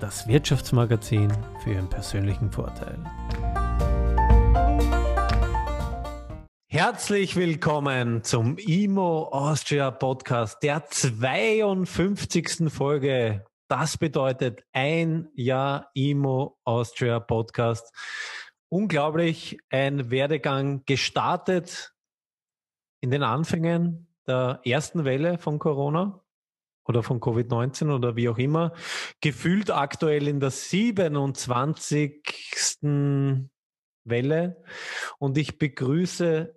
das Wirtschaftsmagazin für Ihren persönlichen Vorteil. Herzlich willkommen zum IMO Austria Podcast, der 52. Folge. Das bedeutet ein Jahr IMO Austria Podcast. Unglaublich, ein Werdegang gestartet in den Anfängen der ersten Welle von Corona oder von Covid-19 oder wie auch immer, gefühlt aktuell in der 27. Welle. Und ich begrüße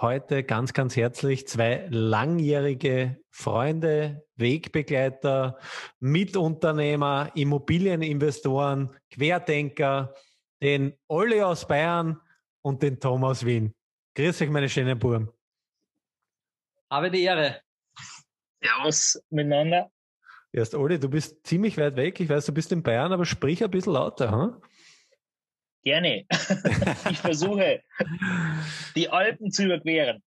heute ganz, ganz herzlich zwei langjährige Freunde, Wegbegleiter, Mitunternehmer, Immobilieninvestoren, Querdenker, den Olli aus Bayern und den Tom aus Wien. Grüß euch, meine schönen Buben. Habe die Ehre. Servus miteinander. Erst Oli, du bist ziemlich weit weg. Ich weiß, du bist in Bayern, aber sprich ein bisschen lauter. Hm? Gerne. ich versuche, die Alpen zu überqueren.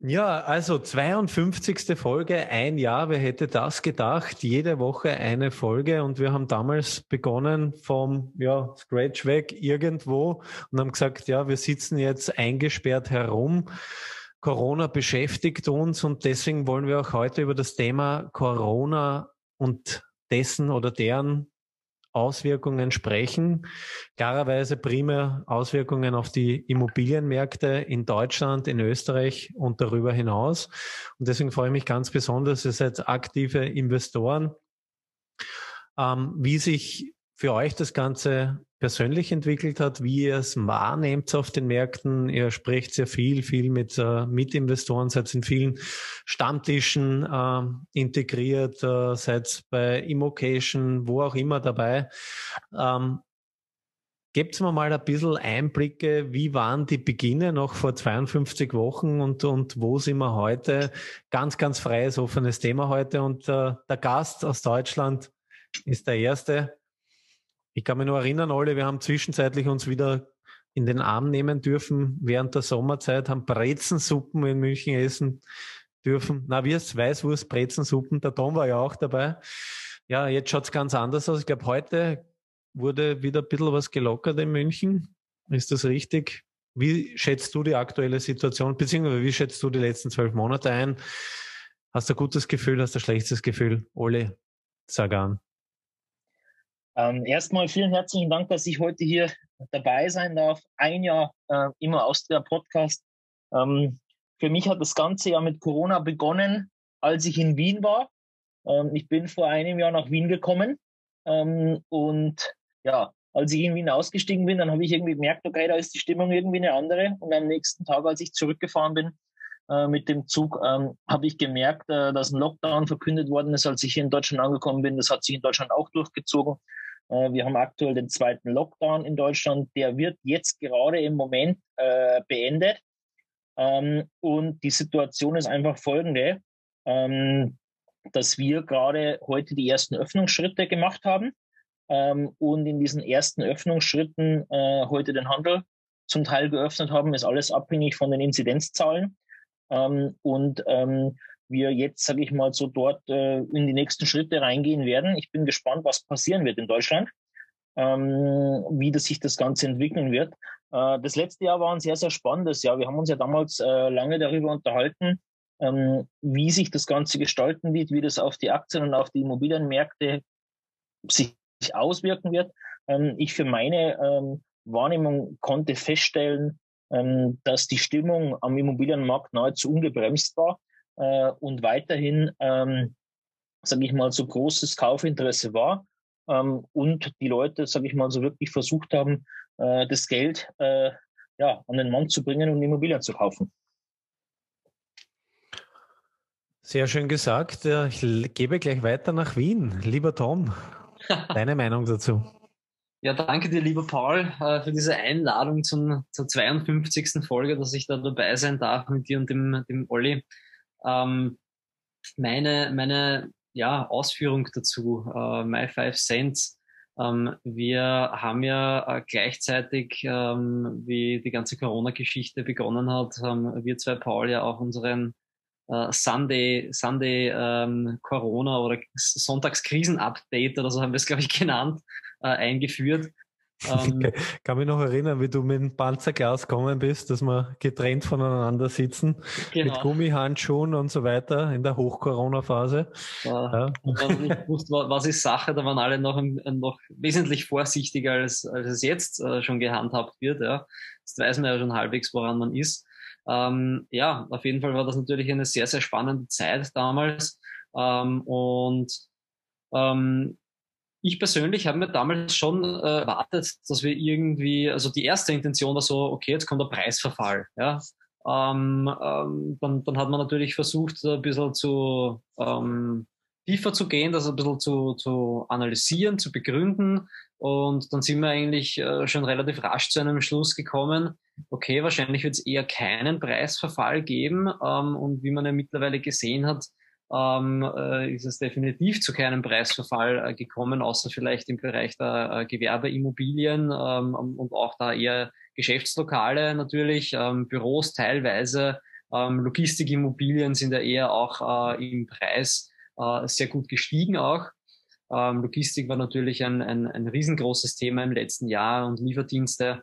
Ja, also 52. Folge, ein Jahr, wer hätte das gedacht? Jede Woche eine Folge und wir haben damals begonnen vom ja, Scratch weg irgendwo und haben gesagt, ja, wir sitzen jetzt eingesperrt herum Corona beschäftigt uns und deswegen wollen wir auch heute über das Thema Corona und dessen oder deren Auswirkungen sprechen. Klarerweise primär Auswirkungen auf die Immobilienmärkte in Deutschland, in Österreich und darüber hinaus. Und deswegen freue ich mich ganz besonders, ihr seid aktive Investoren, ähm, wie sich für euch das Ganze persönlich entwickelt hat, wie ihr es wahrnehmt auf den Märkten. Ihr sprecht sehr viel, viel mit äh, Mitinvestoren, seid in vielen Stammtischen äh, integriert, äh, seid bei Immocation, wo auch immer dabei. Ähm, Gebt mir mal ein bisschen Einblicke, wie waren die Beginne noch vor 52 Wochen und, und wo sind wir heute? Ganz, ganz freies, offenes Thema heute. Und äh, der Gast aus Deutschland ist der erste. Ich kann mich nur erinnern, alle, wir haben zwischenzeitlich uns wieder in den Arm nehmen dürfen während der Sommerzeit, haben Brezensuppen in München essen dürfen. Na, es Weißwurst, Brezensuppen, der Tom war ja auch dabei. Ja, jetzt schaut's ganz anders aus. Ich glaube, heute wurde wieder ein bisschen was gelockert in München. Ist das richtig? Wie schätzt du die aktuelle Situation, beziehungsweise wie schätzt du die letzten zwölf Monate ein? Hast du ein gutes Gefühl, hast du ein schlechtes Gefühl? Ole, sag an. Ähm, erstmal vielen herzlichen Dank, dass ich heute hier dabei sein darf. Ein Jahr äh, immer Austria Podcast. Ähm, für mich hat das ganze Jahr mit Corona begonnen, als ich in Wien war. Ähm, ich bin vor einem Jahr nach Wien gekommen ähm, und ja, als ich in Wien ausgestiegen bin, dann habe ich irgendwie gemerkt, okay, da ist die Stimmung irgendwie eine andere. Und am nächsten Tag, als ich zurückgefahren bin äh, mit dem Zug, ähm, habe ich gemerkt, äh, dass ein Lockdown verkündet worden ist, als ich hier in Deutschland angekommen bin. Das hat sich in Deutschland auch durchgezogen. Äh, wir haben aktuell den zweiten Lockdown in Deutschland. Der wird jetzt gerade im Moment äh, beendet. Ähm, und die Situation ist einfach folgende, ähm, dass wir gerade heute die ersten Öffnungsschritte gemacht haben ähm, und in diesen ersten Öffnungsschritten äh, heute den Handel zum Teil geöffnet haben. Ist alles abhängig von den Inzidenzzahlen. Ähm, und ähm, wir jetzt, sage ich mal, so dort äh, in die nächsten Schritte reingehen werden. Ich bin gespannt, was passieren wird in Deutschland, ähm, wie das sich das Ganze entwickeln wird. Äh, das letzte Jahr war ein sehr, sehr spannendes Jahr. Wir haben uns ja damals äh, lange darüber unterhalten, ähm, wie sich das Ganze gestalten wird, wie das auf die Aktien und auf die Immobilienmärkte sich auswirken wird. Ähm, ich für meine ähm, Wahrnehmung konnte feststellen, ähm, dass die Stimmung am Immobilienmarkt nahezu ungebremst war äh, und weiterhin, ähm, sage ich mal, so großes Kaufinteresse war ähm, und die Leute, sage ich mal, so wirklich versucht haben, äh, das Geld äh, ja, an den Mann zu bringen und Immobilien zu kaufen. Sehr schön gesagt. Ich gebe gleich weiter nach Wien. Lieber Tom, deine Meinung dazu? Ja, danke dir, lieber Paul, äh, für diese Einladung zum, zur 52. Folge, dass ich da dabei sein darf mit dir und dem, dem Olli. Ähm, meine, meine ja, Ausführung dazu, äh, My Five Cents. Ähm, wir haben ja äh, gleichzeitig, ähm, wie die ganze Corona-Geschichte begonnen hat, haben wir zwei Paul ja auch unseren äh, Sunday, Sunday ähm, Corona oder Sonntagskrisen-Update oder so haben wir es, glaube ich, genannt, äh, eingeführt. Ähm, ich kann mich noch erinnern, wie du mit dem Panzerglas gekommen bist, dass wir getrennt voneinander sitzen, genau. mit Gummihandschuhen und so weiter in der Hoch-Corona-Phase. Ja. Und dann nicht gewusst, was ist Sache, da waren alle noch, noch wesentlich vorsichtiger, als, als es jetzt äh, schon gehandhabt wird. Ja. Jetzt weiß man ja schon halbwegs, woran man ist. Ähm, ja, auf jeden Fall war das natürlich eine sehr, sehr spannende Zeit damals. Ähm, und ähm, ich persönlich habe mir damals schon äh, erwartet, dass wir irgendwie, also die erste Intention war so, okay, jetzt kommt der Preisverfall. Ja? Ähm, ähm, dann, dann hat man natürlich versucht, ein bisschen zu ähm, tiefer zu gehen, das ein bisschen zu, zu analysieren, zu begründen. Und dann sind wir eigentlich äh, schon relativ rasch zu einem Schluss gekommen, okay, wahrscheinlich wird es eher keinen Preisverfall geben. Ähm, und wie man ja mittlerweile gesehen hat, ähm, äh, ist es definitiv zu keinem Preisverfall äh, gekommen, außer vielleicht im Bereich der äh, Gewerbeimmobilien ähm, und auch da eher Geschäftslokale natürlich, ähm, Büros teilweise. Ähm, Logistikimmobilien sind ja eher auch äh, im Preis äh, sehr gut gestiegen auch. Ähm, Logistik war natürlich ein, ein, ein riesengroßes Thema im letzten Jahr und Lieferdienste,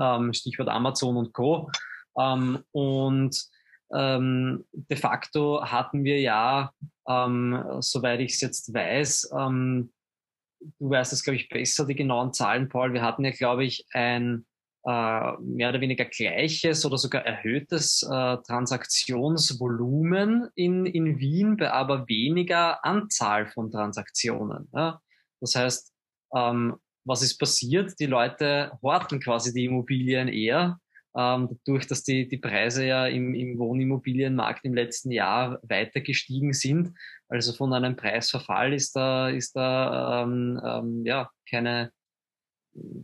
ähm, Stichwort Amazon und Co. Und ähm, de facto hatten wir ja, ähm, soweit ich es jetzt weiß, ähm, du weißt es, glaube ich, besser, die genauen Zahlen, Paul, wir hatten ja, glaube ich, ein äh, mehr oder weniger gleiches oder sogar erhöhtes äh, Transaktionsvolumen in, in Wien, bei aber weniger Anzahl von Transaktionen. Ja? Das heißt, ähm, was ist passiert? Die Leute horten quasi die Immobilien eher ähm, dadurch, dass die, die Preise ja im, im Wohnimmobilienmarkt im letzten Jahr weiter gestiegen sind. Also von einem Preisverfall ist da, ist da ähm, ähm, ja keine,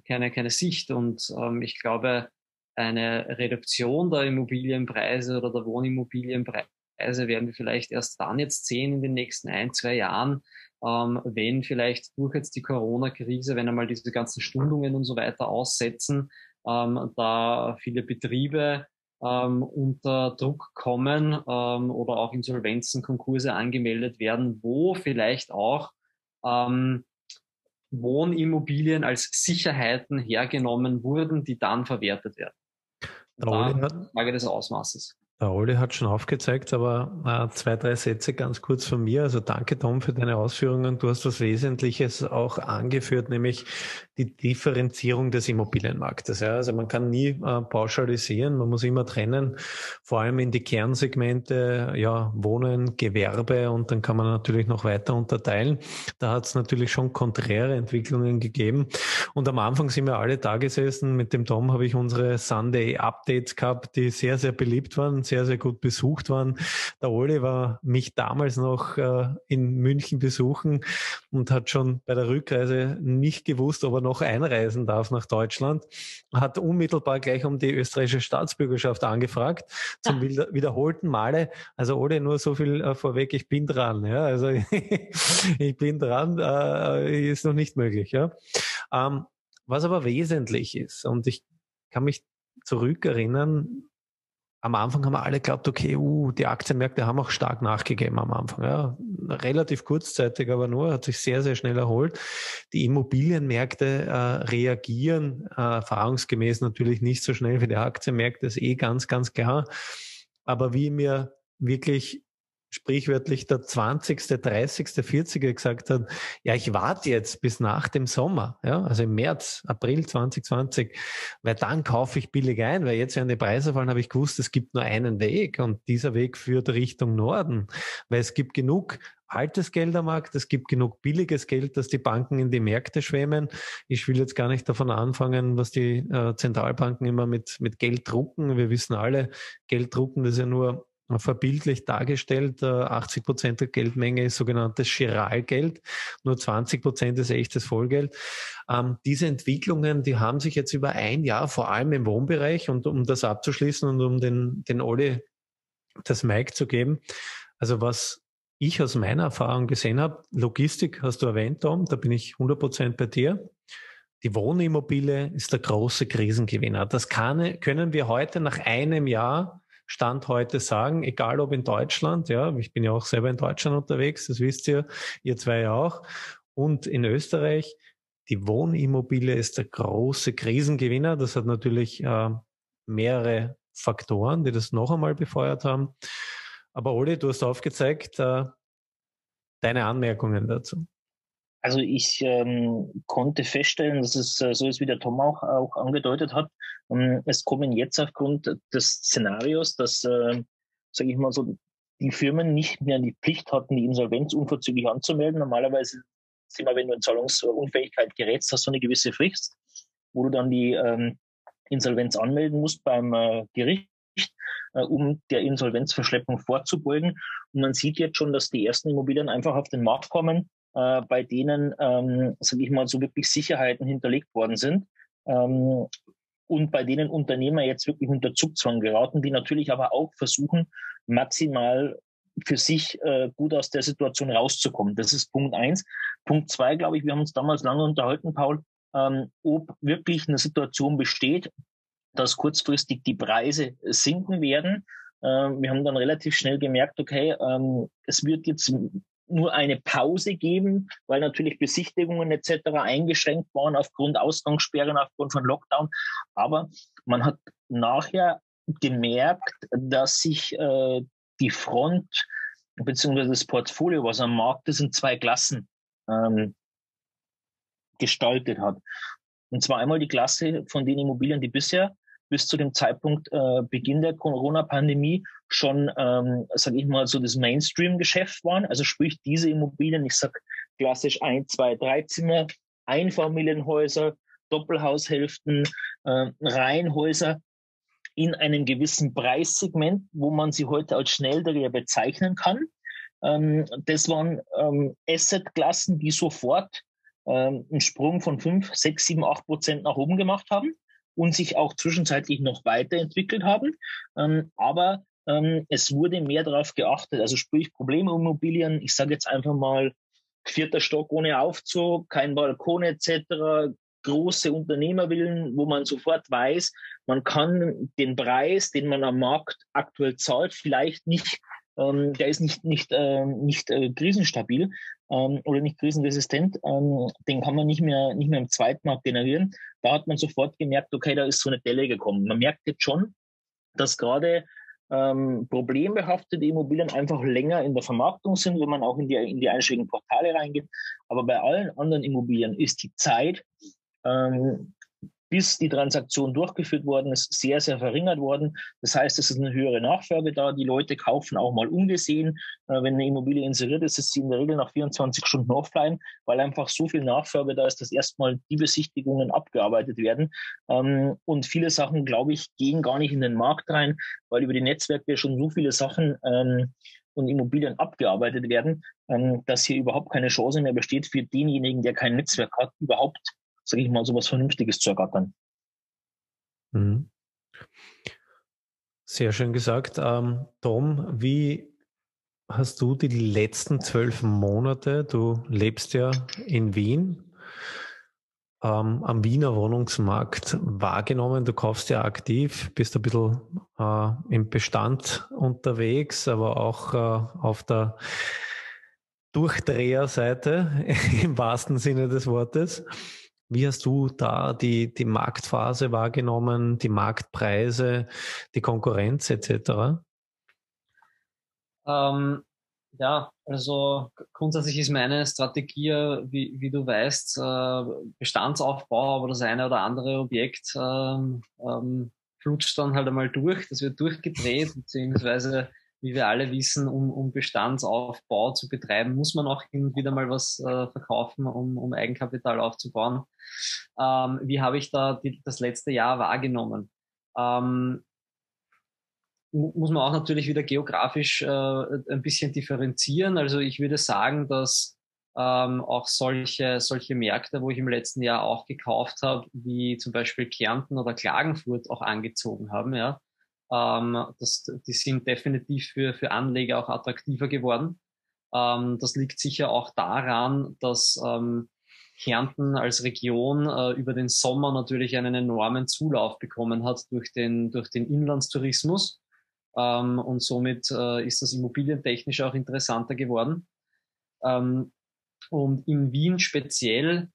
keine, keine Sicht. Und ähm, ich glaube, eine Reduktion der Immobilienpreise oder der Wohnimmobilienpreise werden wir vielleicht erst dann jetzt sehen in den nächsten ein, zwei Jahren, ähm, wenn vielleicht durch jetzt die Corona-Krise, wenn einmal diese ganzen Stundungen und so weiter aussetzen, ähm, da viele Betriebe ähm, unter Druck kommen ähm, oder auch Insolvenzen, Konkurse angemeldet werden, wo vielleicht auch ähm, Wohnimmobilien als Sicherheiten hergenommen wurden, die dann verwertet werden. Frage des Ausmaßes. Der Olli hat schon aufgezeigt, aber äh, zwei, drei Sätze ganz kurz von mir. Also danke, Tom, für deine Ausführungen. Du hast was Wesentliches auch angeführt, nämlich die Differenzierung des Immobilienmarktes. Ja, also man kann nie äh, pauschalisieren, man muss immer trennen, vor allem in die Kernsegmente, ja, Wohnen, Gewerbe und dann kann man natürlich noch weiter unterteilen. Da hat es natürlich schon konträre Entwicklungen gegeben. Und am Anfang sind wir alle da gesessen. Mit dem Tom habe ich unsere Sunday Updates gehabt, die sehr, sehr beliebt waren sehr, sehr gut besucht waren. Der Oli war mich damals noch äh, in München besuchen und hat schon bei der Rückreise nicht gewusst, ob er noch einreisen darf nach Deutschland. Hat unmittelbar gleich um die österreichische Staatsbürgerschaft angefragt, zum ja. wiederholten Male. Also Oli, nur so viel äh, vorweg, ich bin dran. Ja? Also ich bin dran, äh, ist noch nicht möglich. Ja? Ähm, was aber wesentlich ist, und ich kann mich zurückerinnern, am Anfang haben wir alle geglaubt, okay, uh, die Aktienmärkte haben auch stark nachgegeben am Anfang. Ja. Relativ kurzzeitig, aber nur, hat sich sehr, sehr schnell erholt. Die Immobilienmärkte äh, reagieren äh, erfahrungsgemäß natürlich nicht so schnell wie die Aktienmärkte, ist eh ganz, ganz klar. Aber wie mir wirklich sprichwörtlich der 20., 30., 40. gesagt hat, ja, ich warte jetzt bis nach dem Sommer, ja, also im März, April 2020, weil dann kaufe ich billig ein, weil jetzt werden die Preise fallen, habe ich gewusst, es gibt nur einen Weg und dieser Weg führt Richtung Norden, weil es gibt genug altes Geld am Markt, es gibt genug billiges Geld, dass die Banken in die Märkte schwemmen. Ich will jetzt gar nicht davon anfangen, was die äh, Zentralbanken immer mit, mit Geld drucken. Wir wissen alle, Geld drucken, das ist ja nur verbildlich dargestellt. 80 Prozent der Geldmenge ist sogenanntes Chiralgeld, nur 20 Prozent ist echtes Vollgeld. Ähm, diese Entwicklungen, die haben sich jetzt über ein Jahr, vor allem im Wohnbereich, und um das abzuschließen und um den, den Olli das Mic zu geben. Also was ich aus meiner Erfahrung gesehen habe, Logistik hast du erwähnt, Tom, da bin ich 100 Prozent bei dir. Die Wohnimmobilie ist der große Krisengewinner. Das kann, können wir heute nach einem Jahr Stand heute sagen, egal ob in Deutschland, ja, ich bin ja auch selber in Deutschland unterwegs, das wisst ihr, ihr zwei ja auch, und in Österreich, die Wohnimmobilie ist der große Krisengewinner. Das hat natürlich äh, mehrere Faktoren, die das noch einmal befeuert haben. Aber Oli, du hast aufgezeigt, äh, deine Anmerkungen dazu. Also ich ähm, konnte feststellen, dass es äh, so ist, wie der Tom auch, auch angedeutet hat. Ähm, es kommen jetzt aufgrund des Szenarios, dass, äh, sage ich mal so, die Firmen nicht mehr die Pflicht hatten, die Insolvenz unverzüglich anzumelden. Normalerweise ist immer, wenn du in Zahlungsunfähigkeit gerätst, hast du eine gewisse Frist, wo du dann die ähm, Insolvenz anmelden musst beim äh, Gericht äh, um der Insolvenzverschleppung vorzubeugen. Und man sieht jetzt schon, dass die ersten Immobilien einfach auf den Markt kommen, äh, bei denen, ähm, sage ich mal, so wirklich Sicherheiten hinterlegt worden sind. Ähm, und bei denen Unternehmer jetzt wirklich unter Zugzwang geraten, die natürlich aber auch versuchen, maximal für sich äh, gut aus der Situation rauszukommen. Das ist Punkt eins. Punkt zwei, glaube ich, wir haben uns damals lange unterhalten, Paul, ähm, ob wirklich eine Situation besteht, dass kurzfristig die Preise sinken werden. Äh, wir haben dann relativ schnell gemerkt, okay, ähm, es wird jetzt nur eine Pause geben, weil natürlich Besichtigungen etc. eingeschränkt waren aufgrund Ausgangssperren, aufgrund von Lockdown. Aber man hat nachher gemerkt, dass sich äh, die Front beziehungsweise das Portfolio, was am Markt ist, in zwei Klassen ähm, gestaltet hat. Und zwar einmal die Klasse von den Immobilien, die bisher bis zu dem Zeitpunkt äh, Beginn der Corona-Pandemie schon, ähm, sage ich mal, so das Mainstream-Geschäft waren. Also sprich diese Immobilien, ich sag klassisch ein, zwei, drei Zimmer, Einfamilienhäuser, Doppelhaushälften, äh, Reihenhäuser in einem gewissen Preissegment, wo man sie heute als Schnelldreher bezeichnen kann. Ähm, das waren ähm, Asset-Klassen, die sofort ähm, einen Sprung von fünf, sechs, sieben, acht Prozent nach oben gemacht haben und sich auch zwischenzeitlich noch weiterentwickelt haben. Ähm, aber ähm, es wurde mehr darauf geachtet, also sprich Problemimmobilien, ich sage jetzt einfach mal vierter Stock ohne Aufzug, kein Balkon etc., große Unternehmerwillen, wo man sofort weiß, man kann den Preis, den man am Markt aktuell zahlt, vielleicht nicht ähm, der ist nicht, nicht, äh, nicht äh, krisenstabil ähm, oder nicht krisenresistent. Ähm, den kann man nicht mehr, nicht mehr im Zweitmarkt generieren. Da hat man sofort gemerkt, okay, da ist so eine Delle gekommen. Man merkt jetzt schon, dass gerade ähm, problembehaftete Immobilien einfach länger in der Vermarktung sind, wenn man auch in die, in die einschlägigen Portale reingeht. Aber bei allen anderen Immobilien ist die Zeit ähm, bis die Transaktion durchgeführt worden ist, sehr, sehr verringert worden. Das heißt, es ist eine höhere Nachfrage da. Die Leute kaufen auch mal ungesehen. Äh, wenn eine Immobilie inseriert ist, ist sie in der Regel nach 24 Stunden offline, weil einfach so viel Nachfrage da ist, dass erstmal die Besichtigungen abgearbeitet werden. Ähm, und viele Sachen, glaube ich, gehen gar nicht in den Markt rein, weil über die Netzwerke schon so viele Sachen ähm, und Immobilien abgearbeitet werden, ähm, dass hier überhaupt keine Chance mehr besteht für denjenigen, der kein Netzwerk hat, überhaupt sage ich mal, so was Vernünftiges zu ergattern. Mhm. Sehr schön gesagt. Ähm, Tom, wie hast du die letzten zwölf Monate, du lebst ja in Wien, ähm, am Wiener Wohnungsmarkt wahrgenommen? Du kaufst ja aktiv, bist ein bisschen äh, im Bestand unterwegs, aber auch äh, auf der Durchdreherseite im wahrsten Sinne des Wortes. Wie hast du da die, die Marktphase wahrgenommen, die Marktpreise, die Konkurrenz etc.? Ähm, ja, also grundsätzlich ist meine Strategie, wie, wie du weißt, äh, Bestandsaufbau, aber das eine oder andere Objekt ähm, ähm, flutscht dann halt einmal durch, das wird durchgedreht, beziehungsweise wie wir alle wissen, um, um Bestandsaufbau zu betreiben, muss man auch hin und wieder mal was äh, verkaufen, um, um Eigenkapital aufzubauen. Ähm, wie habe ich da die, das letzte Jahr wahrgenommen? Ähm, muss man auch natürlich wieder geografisch äh, ein bisschen differenzieren. Also ich würde sagen, dass ähm, auch solche, solche Märkte, wo ich im letzten Jahr auch gekauft habe, wie zum Beispiel Kärnten oder Klagenfurt auch angezogen haben. Ja. Ähm, das, die sind definitiv für, für Anleger auch attraktiver geworden. Ähm, das liegt sicher auch daran, dass ähm, Kärnten als Region äh, über den Sommer natürlich einen enormen Zulauf bekommen hat durch den, durch den Inlandstourismus. Ähm, und somit äh, ist das immobilientechnisch auch interessanter geworden. Ähm, und in Wien speziell,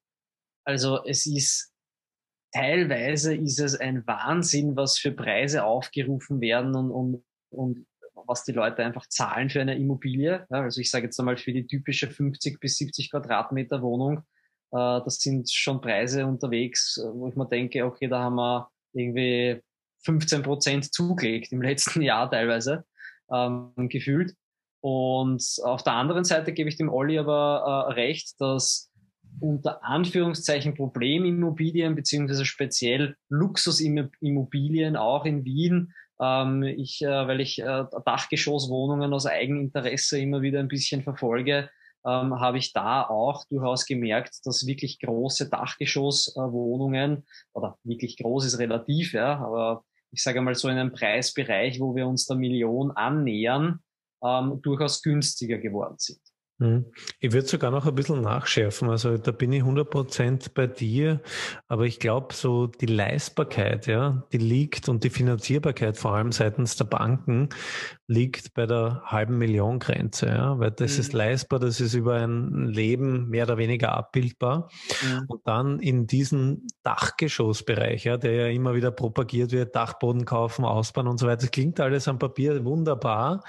also es ist teilweise ist es ein Wahnsinn, was für Preise aufgerufen werden und, und, und was die Leute einfach zahlen für eine Immobilie. Ja, also ich sage jetzt einmal für die typische 50 bis 70 Quadratmeter Wohnung, äh, das sind schon Preise unterwegs, wo ich mir denke, okay, da haben wir irgendwie 15 Prozent zugelegt im letzten Jahr teilweise ähm, gefühlt. Und auf der anderen Seite gebe ich dem Olli aber äh, recht, dass unter Anführungszeichen Problemimmobilien beziehungsweise speziell Luxusimmobilien auch in Wien, ähm, ich, äh, weil ich äh, Dachgeschosswohnungen aus Eigeninteresse immer wieder ein bisschen verfolge, ähm, habe ich da auch durchaus gemerkt, dass wirklich große Dachgeschosswohnungen oder wirklich groß ist relativ, ja, aber ich sage mal so in einem Preisbereich, wo wir uns der Million annähern, ähm, durchaus günstiger geworden sind. Hm. Ich würde sogar noch ein bisschen nachschärfen. Also da bin ich 100% bei dir. Aber ich glaube, so die Leistbarkeit, ja, die liegt und die Finanzierbarkeit vor allem seitens der Banken liegt bei der halben Million Grenze. Ja, weil das mhm. ist leistbar, das ist über ein Leben mehr oder weniger abbildbar. Mhm. Und dann in diesen Dachgeschossbereich, ja, der ja immer wieder propagiert wird, Dachboden kaufen, ausbauen und so weiter. Das klingt alles am Papier wunderbar.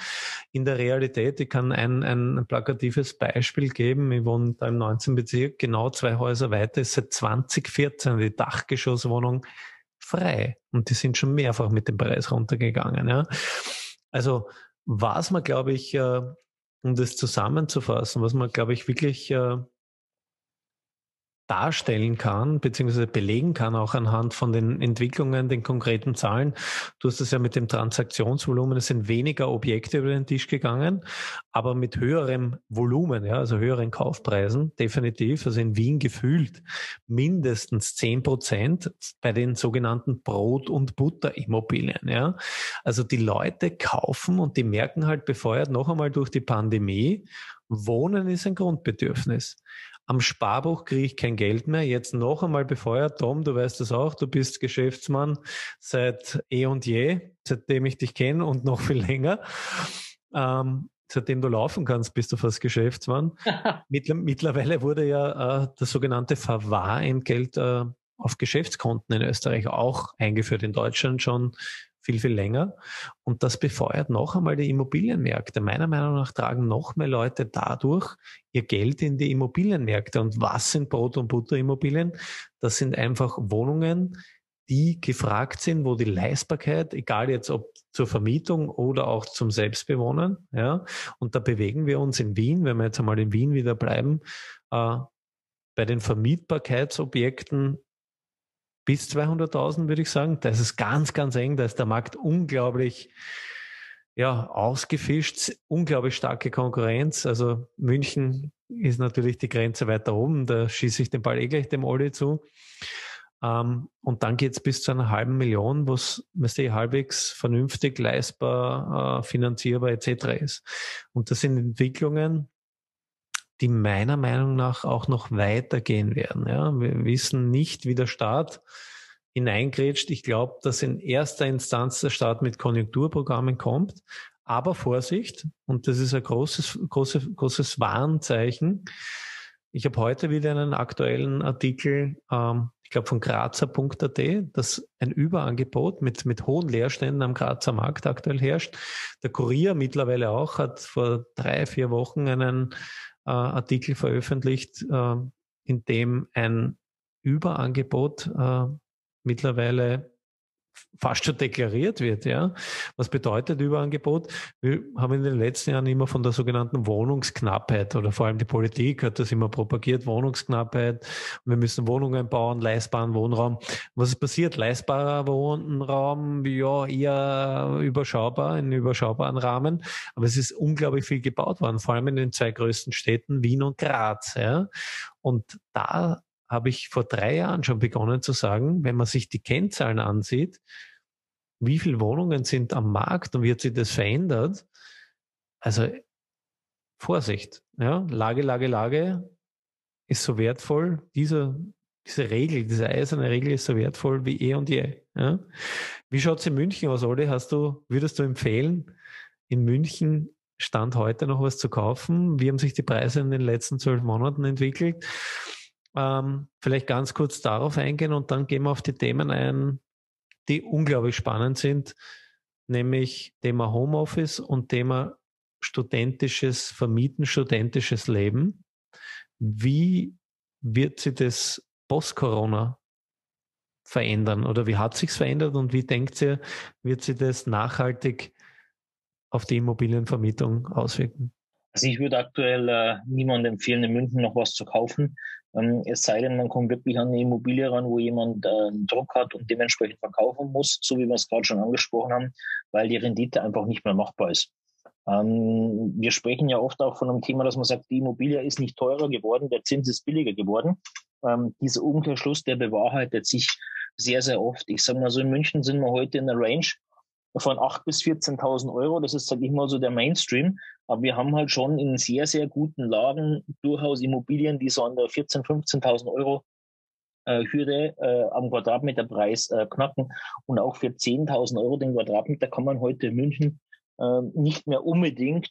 In der Realität, ich kann ein, ein plakatives Beispiel geben. Ich wohne da im 19. Bezirk, genau zwei Häuser weiter, ist seit 2014 die Dachgeschosswohnung frei. Und die sind schon mehrfach mit dem Preis runtergegangen. Ja. Also was man, glaube ich, äh, um das zusammenzufassen, was man, glaube ich, wirklich äh, darstellen kann, beziehungsweise belegen kann, auch anhand von den Entwicklungen, den konkreten Zahlen. Du hast es ja mit dem Transaktionsvolumen, es sind weniger Objekte über den Tisch gegangen, aber mit höherem Volumen, ja, also höheren Kaufpreisen, definitiv. Also in Wien gefühlt mindestens zehn Prozent bei den sogenannten Brot- und Butterimmobilien, ja. Also die Leute kaufen und die merken halt befeuert noch einmal durch die Pandemie, Wohnen ist ein Grundbedürfnis am Sparbuch kriege ich kein Geld mehr. Jetzt noch einmal befeuert. Tom, du weißt das auch, du bist Geschäftsmann seit eh und je, seitdem ich dich kenne und noch viel länger. Ähm, seitdem du laufen kannst, bist du fast Geschäftsmann. Mittlerweile wurde ja äh, das sogenannte Verwahrentgelt äh, auf Geschäftskonten in Österreich auch eingeführt, in Deutschland schon viel, viel länger. Und das befeuert noch einmal die Immobilienmärkte. Meiner Meinung nach tragen noch mehr Leute dadurch ihr Geld in die Immobilienmärkte. Und was sind Brot- und Butterimmobilien? Das sind einfach Wohnungen, die gefragt sind, wo die Leistbarkeit, egal jetzt ob zur Vermietung oder auch zum Selbstbewohnen, ja, und da bewegen wir uns in Wien, wenn wir jetzt einmal in Wien wieder bleiben, äh, bei den Vermietbarkeitsobjekten bis 200.000, würde ich sagen. Das ist ganz, ganz eng. Da ist der Markt unglaublich ja, ausgefischt, unglaublich starke Konkurrenz. Also München ist natürlich die Grenze weiter oben. Da schieße ich den Ball eh gleich dem Olli zu. Ähm, und dann geht es bis zu einer halben Million, wo es halbwegs vernünftig, leistbar, äh, finanzierbar etc. ist. Und das sind Entwicklungen, die meiner Meinung nach auch noch weitergehen werden. Ja, wir wissen nicht, wie der Staat hineingrätscht. Ich glaube, dass in erster Instanz der Staat mit Konjunkturprogrammen kommt. Aber Vorsicht, und das ist ein großes, großes, großes Warnzeichen. Ich habe heute wieder einen aktuellen Artikel, ähm, ich glaube von grazer.at, dass ein Überangebot mit, mit hohen Leerständen am Grazer Markt aktuell herrscht. Der Kurier mittlerweile auch hat vor drei, vier Wochen einen äh, Artikel veröffentlicht, äh, in dem ein Überangebot äh, mittlerweile fast schon deklariert wird. Ja? Was bedeutet Überangebot? Wir haben in den letzten Jahren immer von der sogenannten Wohnungsknappheit oder vor allem die Politik hat das immer propagiert, Wohnungsknappheit. Wir müssen Wohnungen bauen, leistbaren Wohnraum. Was ist passiert? Leistbarer Wohnraum, ja, eher überschaubar, in überschaubaren Rahmen. Aber es ist unglaublich viel gebaut worden, vor allem in den zwei größten Städten, Wien und Graz. Ja? Und da habe ich vor drei Jahren schon begonnen zu sagen, wenn man sich die Kennzahlen ansieht, wie viele Wohnungen sind am Markt und wie hat sich das verändert? Also Vorsicht, ja, Lage, Lage, Lage ist so wertvoll. Diese, diese Regel, diese eiserne Regel ist so wertvoll wie eh und je. Ja. Wie schaut es in München aus, Olli? Hast du, würdest du empfehlen, in München Stand heute noch was zu kaufen? Wie haben sich die Preise in den letzten zwölf Monaten entwickelt? Ähm, vielleicht ganz kurz darauf eingehen und dann gehen wir auf die Themen ein, die unglaublich spannend sind, nämlich Thema Homeoffice und Thema studentisches Vermieten, studentisches Leben. Wie wird sich das post-Corona verändern oder wie hat sich's verändert und wie denkt ihr, wird sich das nachhaltig auf die Immobilienvermietung auswirken? Also ich würde aktuell äh, niemandem empfehlen, in München noch was zu kaufen. Ähm, es sei denn, man kommt wirklich an eine Immobilie ran, wo jemand äh, einen Druck hat und dementsprechend verkaufen muss, so wie wir es gerade schon angesprochen haben, weil die Rendite einfach nicht mehr machbar ist. Ähm, wir sprechen ja oft auch von einem Thema, dass man sagt, die Immobilie ist nicht teurer geworden, der Zins ist billiger geworden. Ähm, dieser Umkehrschluss, der bewahrheitet sich sehr, sehr oft. Ich sage mal so, in München sind wir heute in der Range von 8.000 bis 14.000 Euro. Das ist, sage ich mal, so der Mainstream. Aber wir haben halt schon in sehr, sehr guten Lagen durchaus Immobilien, die so an der 14.000, 15.000 Euro äh, Hürde äh, am Quadratmeterpreis äh, knacken. Und auch für 10.000 Euro den Quadratmeter kann man heute in München äh, nicht mehr unbedingt,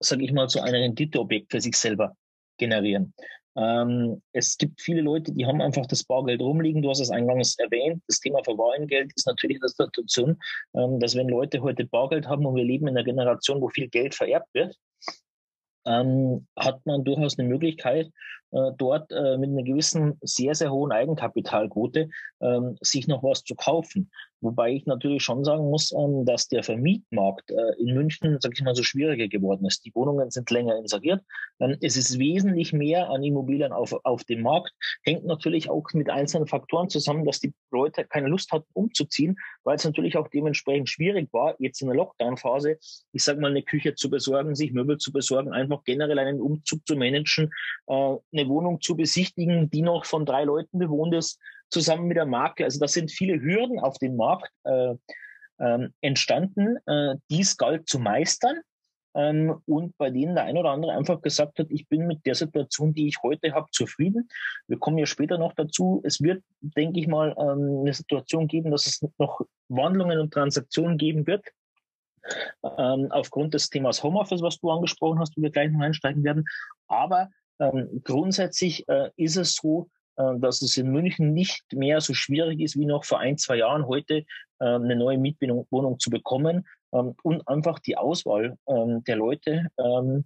sage ich mal, so ein Renditeobjekt für sich selber generieren. Ähm, es gibt viele Leute, die haben einfach das Bargeld rumliegen. Du hast es eingangs erwähnt. Das Thema Verwahrengeld ist natürlich in der Situation, ähm, dass wenn Leute heute Bargeld haben und wir leben in einer Generation, wo viel Geld vererbt wird, ähm, hat man durchaus eine Möglichkeit, dort äh, mit einer gewissen sehr, sehr hohen Eigenkapitalquote ähm, sich noch was zu kaufen. Wobei ich natürlich schon sagen muss, ähm, dass der Vermietmarkt äh, in München, sag ich mal, so schwieriger geworden ist. Die Wohnungen sind länger inseriert. Ähm, es ist wesentlich mehr an Immobilien auf, auf dem Markt. Hängt natürlich auch mit einzelnen Faktoren zusammen, dass die Leute keine Lust hatten, umzuziehen, weil es natürlich auch dementsprechend schwierig war, jetzt in der Lockdown-Phase, ich sage mal, eine Küche zu besorgen, sich Möbel zu besorgen, einfach generell einen Umzug zu managen, äh, eine Wohnung zu besichtigen, die noch von drei Leuten bewohnt ist, zusammen mit der Marke. Also da sind viele Hürden auf dem Markt äh, äh, entstanden, äh, dies galt zu meistern. Ähm, und bei denen der ein oder andere einfach gesagt hat, ich bin mit der Situation, die ich heute habe, zufrieden. Wir kommen ja später noch dazu. Es wird, denke ich mal, ähm, eine Situation geben, dass es noch Wandlungen und Transaktionen geben wird. Ähm, aufgrund des Themas Homeoffice, was du angesprochen hast, wo wir gleich noch einsteigen werden. Aber ähm, grundsätzlich äh, ist es so, äh, dass es in München nicht mehr so schwierig ist wie noch vor ein, zwei Jahren heute äh, eine neue Mietwohnung zu bekommen ähm, und einfach die Auswahl ähm, der Leute ähm,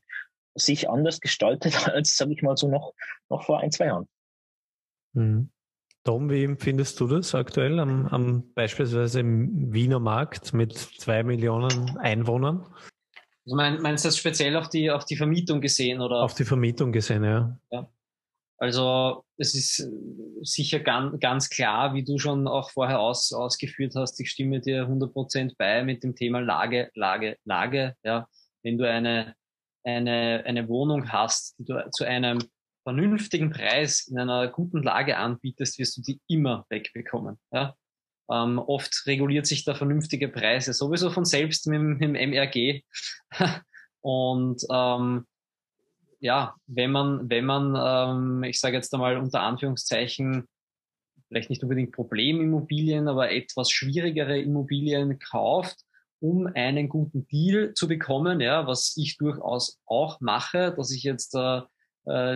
sich anders gestaltet als, sage ich mal so, noch, noch vor ein, zwei Jahren. Mhm. Tom, wie empfindest du das aktuell am, am beispielsweise im Wiener Markt mit zwei Millionen Einwohnern? Also mein, meinst du das speziell auf die, auf die Vermietung gesehen? Oder? Auf die Vermietung gesehen, ja. ja. Also es ist sicher ganz, ganz klar, wie du schon auch vorher aus, ausgeführt hast, ich stimme dir 100% bei mit dem Thema Lage, Lage, Lage. Ja. Wenn du eine, eine, eine Wohnung hast, die du zu einem vernünftigen Preis in einer guten Lage anbietest, wirst du die immer wegbekommen. Ja. Ähm, oft reguliert sich der vernünftige Preis sowieso von selbst mit, mit dem MRG. Und ähm, ja, wenn man, wenn man, ähm, ich sage jetzt einmal unter Anführungszeichen, vielleicht nicht unbedingt Problemimmobilien, aber etwas schwierigere Immobilien kauft, um einen guten Deal zu bekommen, ja, was ich durchaus auch mache, dass ich jetzt äh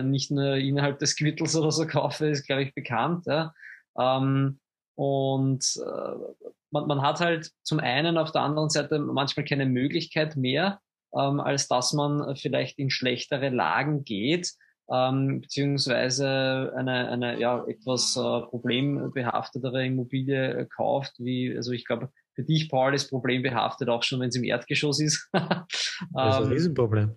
nicht nur innerhalb des Quittels oder so kaufe, ist, glaube ich, bekannt. Ja. Ähm, und äh, man, man hat halt zum einen auf der anderen Seite manchmal keine Möglichkeit mehr, ähm, als dass man vielleicht in schlechtere Lagen geht, ähm, beziehungsweise eine, eine ja, etwas äh, problembehaftetere Immobilie äh, kauft, wie, also ich glaube, für dich, Paul, ist problembehaftet auch schon, wenn es im Erdgeschoss ist. das ist ein ähm, Riesenproblem.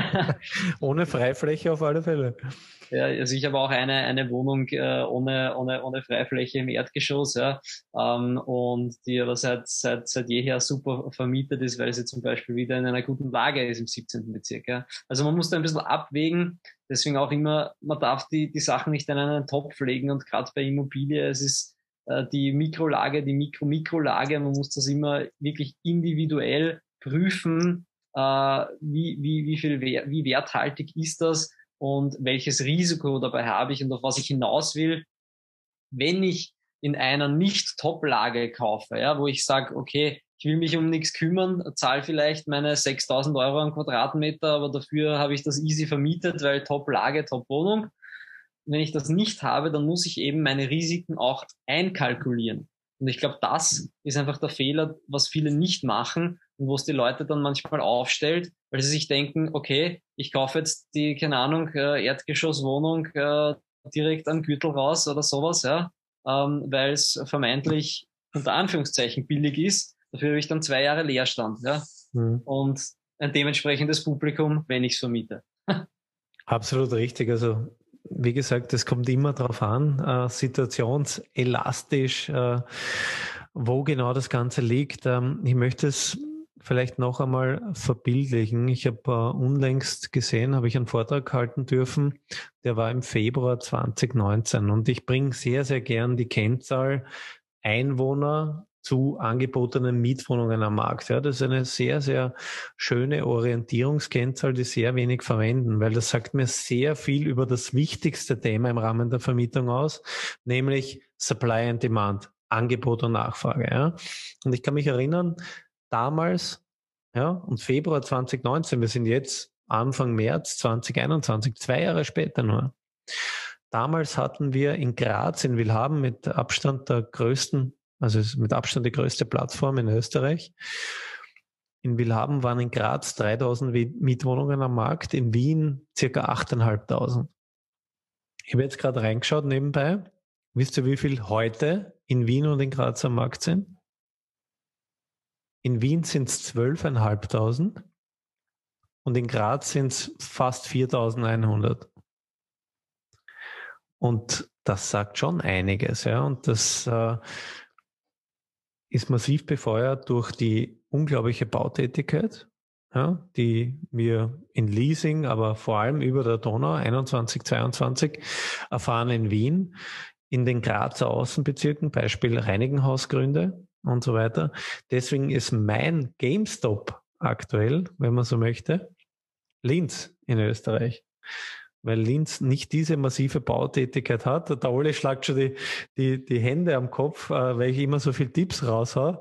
Ohne Freifläche auf alle Fälle. Ja, also ich habe auch eine, eine Wohnung äh, ohne, ohne, ohne Freifläche im Erdgeschoss, ja, ähm, und die aber seit, seit, seit jeher super vermietet ist, weil sie zum Beispiel wieder in einer guten Lage ist im 17. Bezirk. Ja. Also man muss da ein bisschen abwägen, deswegen auch immer, man darf die, die Sachen nicht in einen Topf legen und gerade bei Immobilie, es ist die Mikrolage, die Mikro-Mikrolage, man muss das immer wirklich individuell prüfen, äh, wie, wie, wie viel, wie werthaltig ist das und welches Risiko dabei habe ich und auf was ich hinaus will, wenn ich in einer nicht Top-Lage kaufe, ja, wo ich sage, okay, ich will mich um nichts kümmern, zahle vielleicht meine 6000 Euro am Quadratmeter, aber dafür habe ich das easy vermietet, weil Top-Lage, Top-Wohnung. Wenn ich das nicht habe, dann muss ich eben meine Risiken auch einkalkulieren. Und ich glaube, das ist einfach der Fehler, was viele nicht machen und wo es die Leute dann manchmal aufstellt, weil sie sich denken, okay, ich kaufe jetzt die, keine Ahnung, äh, Erdgeschosswohnung äh, direkt am Gürtel raus oder sowas, ja, ähm, weil es vermeintlich unter Anführungszeichen billig ist. Dafür habe ich dann zwei Jahre Leerstand, ja, mhm. und ein dementsprechendes Publikum, wenn ich es vermiete. Absolut richtig. Also wie gesagt, es kommt immer darauf an, äh, situationselastisch, äh, wo genau das Ganze liegt. Ähm, ich möchte es vielleicht noch einmal verbildlichen. Ich habe äh, unlängst gesehen, habe ich einen Vortrag halten dürfen, der war im Februar 2019 und ich bringe sehr, sehr gern die Kennzahl Einwohner zu angebotenen Mietwohnungen am Markt. Ja, das ist eine sehr, sehr schöne Orientierungskennzahl, die sehr wenig verwenden, weil das sagt mir sehr viel über das wichtigste Thema im Rahmen der Vermietung aus, nämlich Supply and Demand, Angebot und Nachfrage. Ja. Und ich kann mich erinnern, damals, ja, und Februar 2019, wir sind jetzt Anfang März 2021, zwei Jahre später nur. Damals hatten wir in Graz, in Willhaben, mit Abstand der größten also ist mit Abstand die größte Plattform in Österreich. In Willhaben waren in Graz 3000 Mietwohnungen am Markt, in Wien circa 8.500. Ich habe jetzt gerade reingeschaut nebenbei. Wisst ihr, wie viel heute in Wien und in Graz am Markt sind? In Wien sind es 12.500 und in Graz sind es fast 4.100. Und das sagt schon einiges, ja. Und das äh, ist massiv befeuert durch die unglaubliche Bautätigkeit, ja, die wir in Leasing, aber vor allem über der Donau 21, 22 erfahren in Wien, in den Grazer Außenbezirken, Beispiel Reinigenhausgründe und so weiter. Deswegen ist mein GameStop aktuell, wenn man so möchte, Linz in Österreich weil Linz nicht diese massive Bautätigkeit hat. Der Ole schlagt schon die, die, die Hände am Kopf, äh, weil ich immer so viele Tipps raushaue.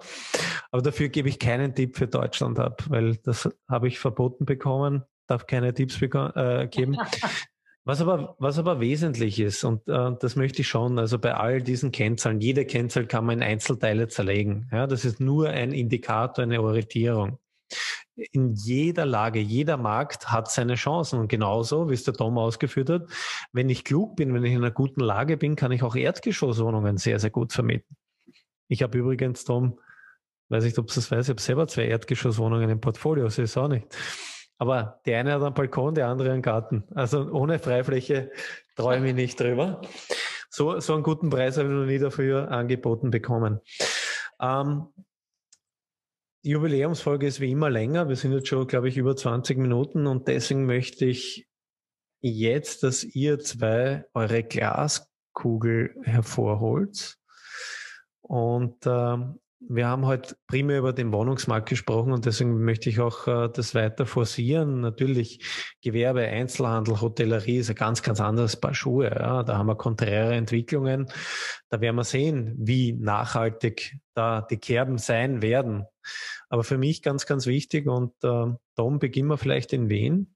Aber dafür gebe ich keinen Tipp für Deutschland ab, weil das habe ich verboten bekommen, darf keine Tipps äh, geben. Was aber, was aber wesentlich ist, und äh, das möchte ich schon, also bei all diesen Kennzahlen, jede Kennzahl kann man in Einzelteile zerlegen. Ja, das ist nur ein Indikator, eine Orientierung in jeder Lage, jeder Markt hat seine Chancen. Und genauso, wie es der Tom ausgeführt hat, wenn ich klug bin, wenn ich in einer guten Lage bin, kann ich auch Erdgeschosswohnungen sehr, sehr gut vermieten. Ich habe übrigens, Tom, weiß nicht, ob du das weißt, ich habe selber zwei Erdgeschosswohnungen im Portfolio, das ist auch nicht. Aber der eine hat einen Balkon, der andere einen Garten. Also ohne Freifläche träume ich nicht drüber. So, so einen guten Preis habe ich noch nie dafür angeboten bekommen. Ähm, die Jubiläumsfolge ist wie immer länger. Wir sind jetzt schon, glaube ich, über 20 Minuten und deswegen möchte ich jetzt, dass ihr zwei eure Glaskugel hervorholt. Und äh, wir haben heute primär über den Wohnungsmarkt gesprochen und deswegen möchte ich auch äh, das weiter forcieren. Natürlich Gewerbe, Einzelhandel, Hotellerie ist ein ganz, ganz anderes Paar Schuhe. Ja. Da haben wir konträre Entwicklungen. Da werden wir sehen, wie nachhaltig da die Kerben sein werden. Aber für mich ganz, ganz wichtig und äh, darum beginnen wir vielleicht in Wien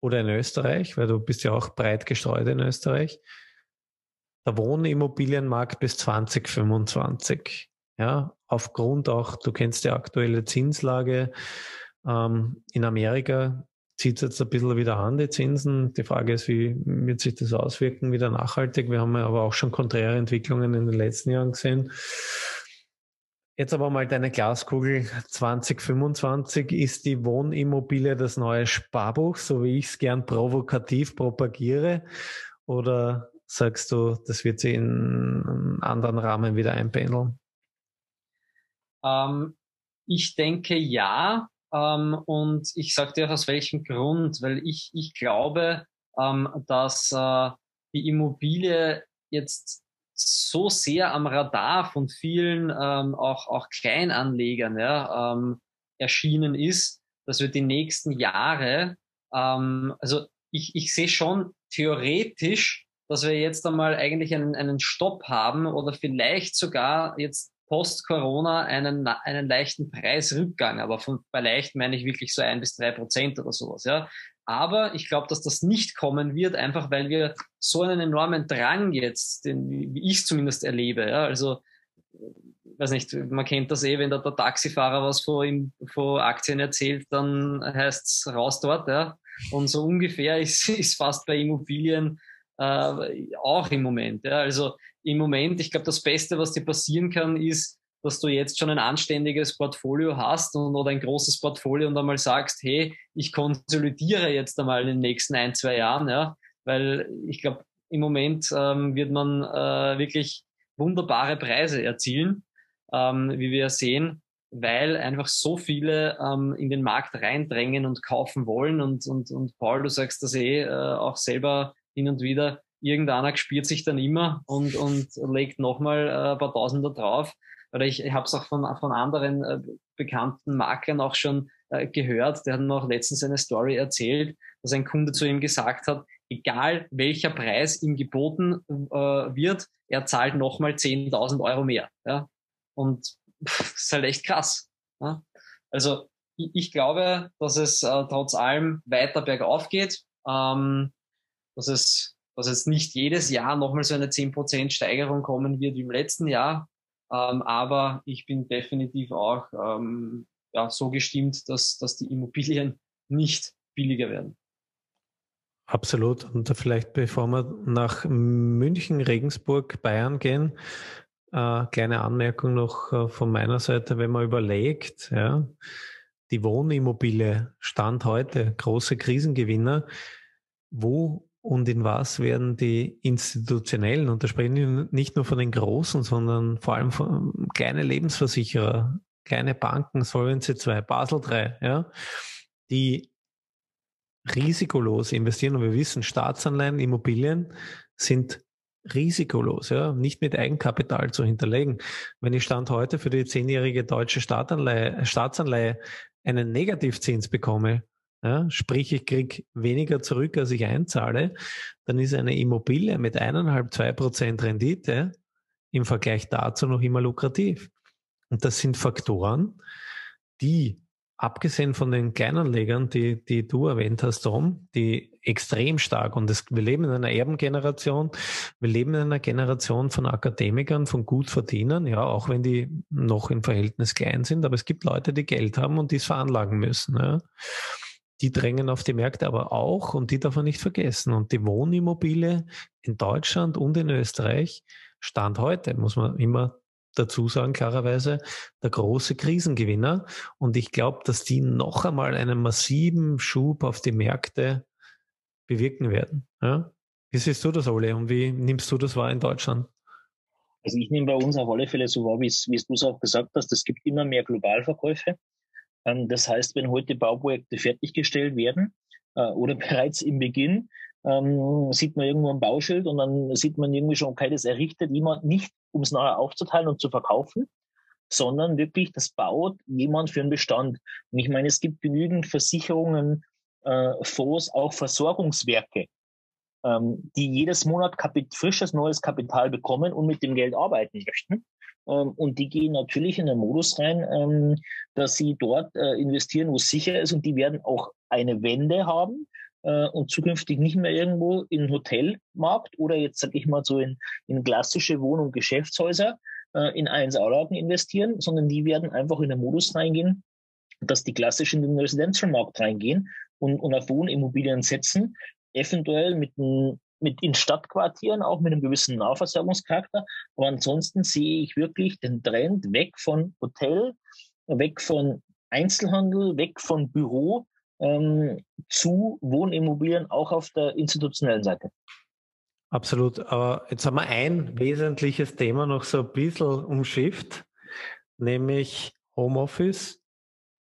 oder in Österreich, weil du bist ja auch breit gestreut in Österreich. Der Wohnimmobilienmarkt bis 2025. Ja, aufgrund auch, du kennst die aktuelle Zinslage ähm, in Amerika, zieht es jetzt ein bisschen wieder an, die Zinsen. Die Frage ist, wie wird sich das auswirken, wieder nachhaltig? Wir haben aber auch schon konträre Entwicklungen in den letzten Jahren gesehen. Jetzt aber mal deine Glaskugel 2025. Ist die Wohnimmobilie das neue Sparbuch, so wie ich es gern provokativ propagiere? Oder sagst du, das wird sich in einem anderen Rahmen wieder einpendeln? Ähm, ich denke ja. Ähm, und ich sage dir auch aus welchem Grund, weil ich, ich glaube, ähm, dass äh, die Immobilie jetzt so sehr am Radar von vielen ähm, auch, auch Kleinanlegern ja, ähm, erschienen ist, dass wir die nächsten Jahre, ähm, also ich, ich sehe schon theoretisch, dass wir jetzt einmal eigentlich einen, einen Stopp haben oder vielleicht sogar jetzt post-Corona einen, einen leichten Preisrückgang. Aber von, bei leicht meine ich wirklich so ein bis drei Prozent oder sowas. Ja. Aber ich glaube, dass das nicht kommen wird, einfach weil wir so einen enormen Drang jetzt, den, wie ich zumindest erlebe. Ja. Also, weiß nicht, man kennt das eh, wenn da der Taxifahrer was vor, ihm, vor Aktien erzählt, dann heißt's raus dort. Ja. Und so ungefähr ist, ist fast bei Immobilien äh, auch im Moment. Ja. Also im Moment, ich glaube, das Beste, was dir passieren kann, ist, dass du jetzt schon ein anständiges Portfolio hast und, oder ein großes Portfolio und einmal sagst, hey, ich konsolidiere jetzt einmal in den nächsten ein, zwei Jahren, ja, weil ich glaube, im Moment ähm, wird man äh, wirklich wunderbare Preise erzielen, ähm, wie wir sehen, weil einfach so viele ähm, in den Markt reindrängen und kaufen wollen und, und, und Paul, du sagst das eh äh, auch selber hin und wieder, irgendeiner gespielt sich dann immer und, und legt nochmal äh, ein paar Tausender drauf. Oder ich, ich habe es auch von, von anderen äh, bekannten Maklern auch schon äh, gehört. Der hat noch letztens eine Story erzählt, dass ein Kunde zu ihm gesagt hat, egal welcher Preis ihm geboten äh, wird, er zahlt nochmal 10.000 Euro mehr. Ja? Und pff, ist halt echt krass. Ja? Also ich, ich glaube, dass es äh, trotz allem weiter bergauf geht, ähm, dass es dass jetzt nicht jedes Jahr nochmal so eine 10% Steigerung kommen wird wie im letzten Jahr. Ähm, aber ich bin definitiv auch ähm, ja, so gestimmt, dass, dass die Immobilien nicht billiger werden. Absolut. Und vielleicht bevor wir nach München, Regensburg, Bayern gehen, äh, kleine Anmerkung noch äh, von meiner Seite, wenn man überlegt, ja, die Wohnimmobilie Stand heute, große Krisengewinner, wo und in was werden die institutionellen, und da sprechen wir nicht nur von den großen, sondern vor allem von kleine Lebensversicherer, kleine Banken, Solvency 2, Basel 3, ja, die risikolos investieren. Und wir wissen, Staatsanleihen, Immobilien sind risikolos, ja, nicht mit Eigenkapital zu hinterlegen. Wenn ich Stand heute für die zehnjährige deutsche Staatsanleihe einen Negativzins bekomme, ja, sprich ich krieg weniger zurück, als ich einzahle, dann ist eine Immobilie mit eineinhalb, zwei Prozent Rendite im Vergleich dazu noch immer lukrativ. Und das sind Faktoren, die abgesehen von den Kleinanlegern, die, die du erwähnt hast, Tom, die extrem stark und das, wir leben in einer Erbengeneration, wir leben in einer Generation von Akademikern, von Gutverdienern, ja, auch wenn die noch im Verhältnis klein sind, aber es gibt Leute, die Geld haben und die es veranlagen müssen. Ja die drängen auf die Märkte aber auch und die darf man nicht vergessen. Und die Wohnimmobilie in Deutschland und in Österreich stand heute, muss man immer dazu sagen, klarerweise, der große Krisengewinner. Und ich glaube, dass die noch einmal einen massiven Schub auf die Märkte bewirken werden. Ja? Wie siehst du das, Ole? Und wie nimmst du das wahr in Deutschland? Also ich nehme bei uns auf alle Fälle so wahr, wie du es auch gesagt hast, es gibt immer mehr Globalverkäufe. Ähm, das heißt, wenn heute Bauprojekte fertiggestellt werden äh, oder bereits im Beginn, ähm, sieht man irgendwo ein Bauschild und dann sieht man irgendwie schon, okay, das errichtet jemand nicht, um es nachher aufzuteilen und zu verkaufen, sondern wirklich, das baut jemand für einen Bestand. Und ich meine, es gibt genügend Versicherungen, äh, Fonds, auch Versorgungswerke, ähm, die jedes Monat frisches neues Kapital bekommen und mit dem Geld arbeiten möchten. Ähm, und die gehen natürlich in den Modus rein, ähm, dass sie dort äh, investieren, wo es sicher ist. Und die werden auch eine Wende haben äh, und zukünftig nicht mehr irgendwo in Hotelmarkt oder jetzt sage ich mal so in, in klassische Wohn- und Geschäftshäuser äh, in 1A-Lagen investieren, sondern die werden einfach in den Modus reingehen, dass die klassisch in den Residential-Markt reingehen und, und auf Wohnimmobilien setzen, eventuell mit, mit in Stadtquartieren auch mit einem gewissen Nahversorgungscharakter. Aber ansonsten sehe ich wirklich den Trend weg von Hotel, weg von Einzelhandel, weg von Büro ähm, zu Wohnimmobilien auch auf der institutionellen Seite. Absolut. Aber jetzt haben wir ein wesentliches Thema noch so ein bisschen umschifft, nämlich Homeoffice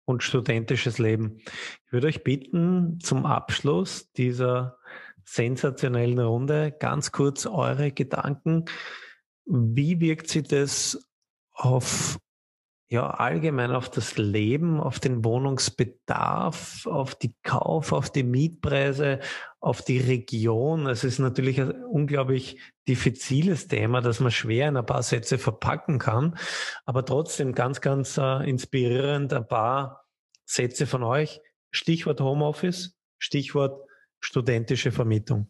und studentisches Leben. Ich würde euch bitten, zum Abschluss dieser sensationellen Runde ganz kurz eure Gedanken. Wie wirkt sich das auf ja, allgemein auf das Leben, auf den Wohnungsbedarf, auf die Kauf, auf die Mietpreise, auf die Region. Es ist natürlich ein unglaublich diffiziles Thema, das man schwer in ein paar Sätze verpacken kann, aber trotzdem ganz, ganz uh, inspirierend ein paar Sätze von euch. Stichwort Homeoffice, Stichwort studentische Vermietung.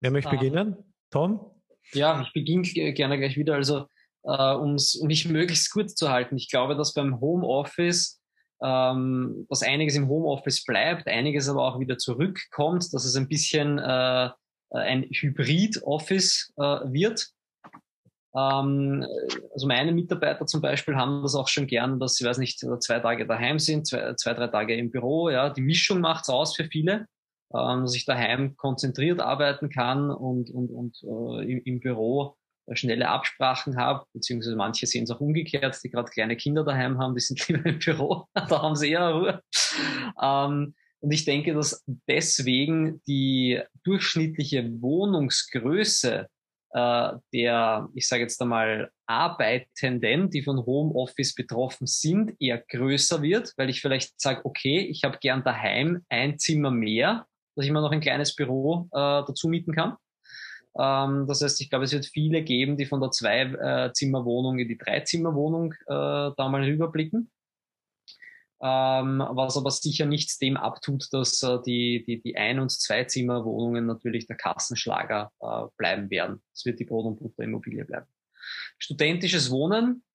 Wer möchte ah. beginnen? Tom? Ja, ich beginne gerne gleich wieder. Also äh, um mich möglichst kurz zu halten. Ich glaube, dass beim Homeoffice ähm, dass einiges im Homeoffice bleibt, einiges aber auch wieder zurückkommt, dass es ein bisschen äh, ein Hybrid-Office äh, wird. Ähm, also meine Mitarbeiter zum Beispiel haben das auch schon gern, dass sie, weiß nicht, zwei Tage daheim sind, zwei, zwei drei Tage im Büro. Ja, die Mischung macht's aus für viele, ähm, dass ich daheim konzentriert arbeiten kann und und und äh, im, im Büro schnelle Absprachen habe, beziehungsweise manche sehen es auch umgekehrt, die gerade kleine Kinder daheim haben, die sind lieber im Büro, da haben sie eher Ruhe. Ähm, und ich denke, dass deswegen die durchschnittliche Wohnungsgröße äh, der, ich sage jetzt einmal, Arbeitenden, die von Homeoffice betroffen sind, eher größer wird, weil ich vielleicht sage, okay, ich habe gern daheim ein Zimmer mehr, dass ich mir noch ein kleines Büro äh, dazu mieten kann. Ähm, das heißt, ich glaube, es wird viele geben, die von der Zwei-Zimmer-Wohnung in die Drei-Zimmer-Wohnung äh, da mal rüberblicken. Ähm, was aber sicher nichts dem abtut, dass äh, die, die, die Ein- und Zwei-Zimmer-Wohnungen natürlich der Kassenschlager äh, bleiben werden. Es wird die Brot- und Butter-Immobilie bleiben. Studentisches Wohnen äh,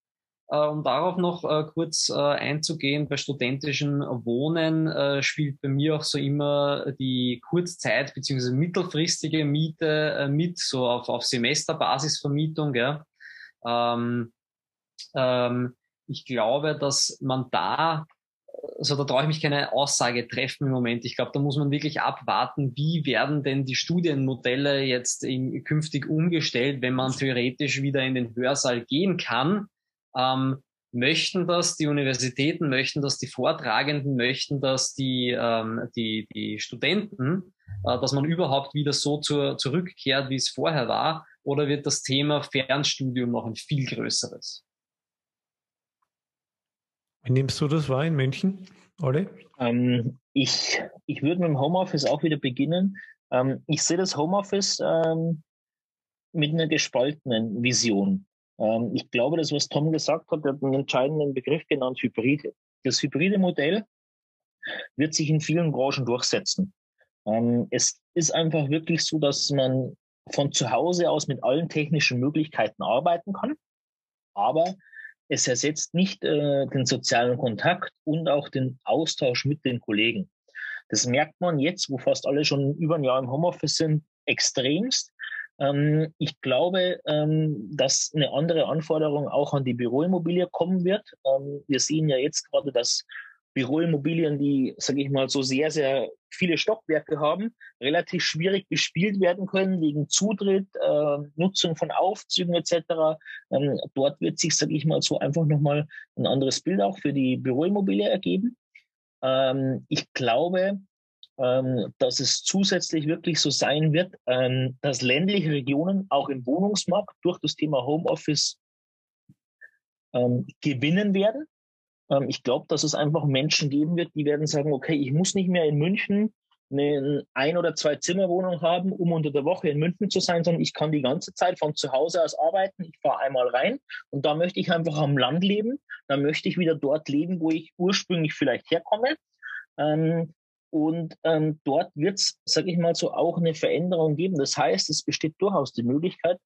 um darauf noch äh, kurz äh, einzugehen, bei studentischen Wohnen äh, spielt bei mir auch so immer die Kurzzeit- bzw. mittelfristige Miete äh, mit, so auf, auf Semesterbasisvermietung. Gell? Ähm, ähm, ich glaube, dass man da, also da traue ich mich keine Aussage treffen im Moment. Ich glaube, da muss man wirklich abwarten, wie werden denn die Studienmodelle jetzt in, künftig umgestellt, wenn man theoretisch wieder in den Hörsaal gehen kann ähm, möchten das, die Universitäten möchten das, die Vortragenden möchten das, die, ähm, die, die Studenten, äh, dass man überhaupt wieder so zur, zurückkehrt, wie es vorher war, oder wird das Thema Fernstudium noch ein viel größeres? Wie nimmst du das wahr in München, Olli? Ähm, ich, ich würde mit dem Homeoffice auch wieder beginnen. Ähm, ich sehe das Homeoffice ähm, mit einer gespaltenen Vision. Ähm, ich glaube, das, was Tom gesagt hat, hat einen entscheidenden Begriff genannt, Hybride. Das hybride Modell wird sich in vielen Branchen durchsetzen. Ähm, es ist einfach wirklich so, dass man von zu Hause aus mit allen technischen Möglichkeiten arbeiten kann, aber es ersetzt nicht äh, den sozialen Kontakt und auch den Austausch mit den Kollegen. Das merkt man jetzt, wo fast alle schon über ein Jahr im Homeoffice sind, extremst. Ähm, ich glaube, ähm, dass eine andere Anforderung auch an die Büroimmobilie kommen wird. Ähm, wir sehen ja jetzt gerade, dass Büroimmobilien, die, sage ich mal, so sehr, sehr viele Stockwerke haben, relativ schwierig bespielt werden können wegen Zutritt, äh, Nutzung von Aufzügen etc. Ähm, dort wird sich, sage ich mal, so einfach nochmal ein anderes Bild auch für die Büroimmobilie ergeben. Ähm, ich glaube, ähm, dass es zusätzlich wirklich so sein wird, ähm, dass ländliche Regionen auch im Wohnungsmarkt durch das Thema Homeoffice ähm, gewinnen werden. Ähm, ich glaube, dass es einfach Menschen geben wird, die werden sagen, okay, ich muss nicht mehr in München eine ein- oder zwei Zimmerwohnung haben, um unter der Woche in München zu sein, sondern ich kann die ganze Zeit von zu Hause aus arbeiten. Ich fahre einmal rein und da möchte ich einfach am Land leben. Da möchte ich wieder dort leben, wo ich ursprünglich vielleicht herkomme. Ähm, und ähm, dort wird es, sage ich mal so, auch eine Veränderung geben. Das heißt, es besteht durchaus die Möglichkeit,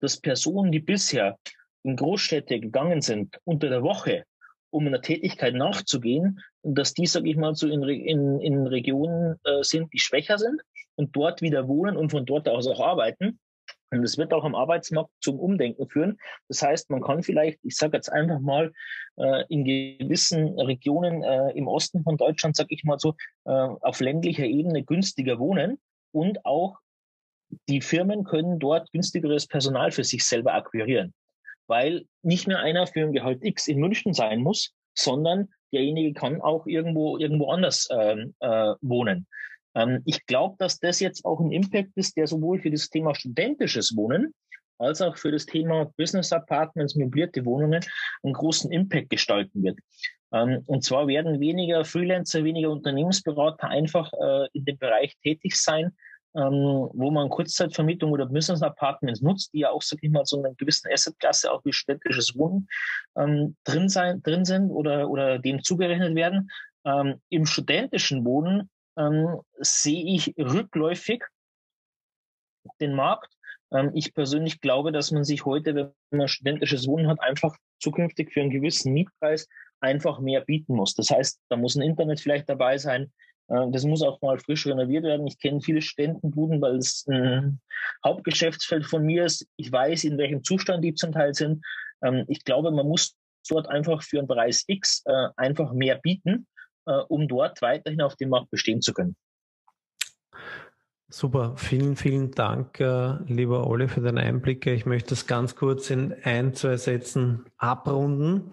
dass Personen, die bisher in Großstädte gegangen sind unter der Woche, um einer Tätigkeit nachzugehen, dass die, sage ich mal, so in, in, in Regionen äh, sind, die schwächer sind und dort wieder wohnen und von dort aus auch arbeiten. Und das wird auch am Arbeitsmarkt zum Umdenken führen. Das heißt, man kann vielleicht, ich sage jetzt einfach mal, äh, in gewissen Regionen äh, im Osten von Deutschland, sage ich mal so, äh, auf ländlicher Ebene günstiger wohnen und auch die Firmen können dort günstigeres Personal für sich selber akquirieren, weil nicht mehr einer für ein Gehalt X in München sein muss, sondern derjenige kann auch irgendwo irgendwo anders ähm, äh, wohnen. Ähm, ich glaube, dass das jetzt auch ein Impact ist, der sowohl für das Thema studentisches Wohnen als auch für das Thema Business Apartments, möblierte Wohnungen einen großen Impact gestalten wird. Ähm, und zwar werden weniger Freelancer, weniger Unternehmensberater einfach äh, in dem Bereich tätig sein, ähm, wo man Kurzzeitvermietung oder Business Apartments nutzt, die ja auch, sag ich mal, so einer gewissen Assetklasse auch wie städtisches Wohnen ähm, drin sein, drin sind oder, oder dem zugerechnet werden. Ähm, Im studentischen Wohnen ähm, sehe ich rückläufig den Markt. Ähm, ich persönlich glaube, dass man sich heute, wenn man studentisches Wohnen hat, einfach zukünftig für einen gewissen Mietpreis einfach mehr bieten muss. Das heißt, da muss ein Internet vielleicht dabei sein. Äh, das muss auch mal frisch renoviert werden. Ich kenne viele Studentenbuden, weil es ein Hauptgeschäftsfeld von mir ist. Ich weiß, in welchem Zustand die zum Teil sind. Ähm, ich glaube, man muss dort einfach für einen Preis X äh, einfach mehr bieten um dort weiterhin auf dem Markt bestehen zu können. Super, vielen, vielen Dank, äh, lieber Ole, für deine Einblicke. Ich möchte das ganz kurz in ein, zwei Sätzen abrunden.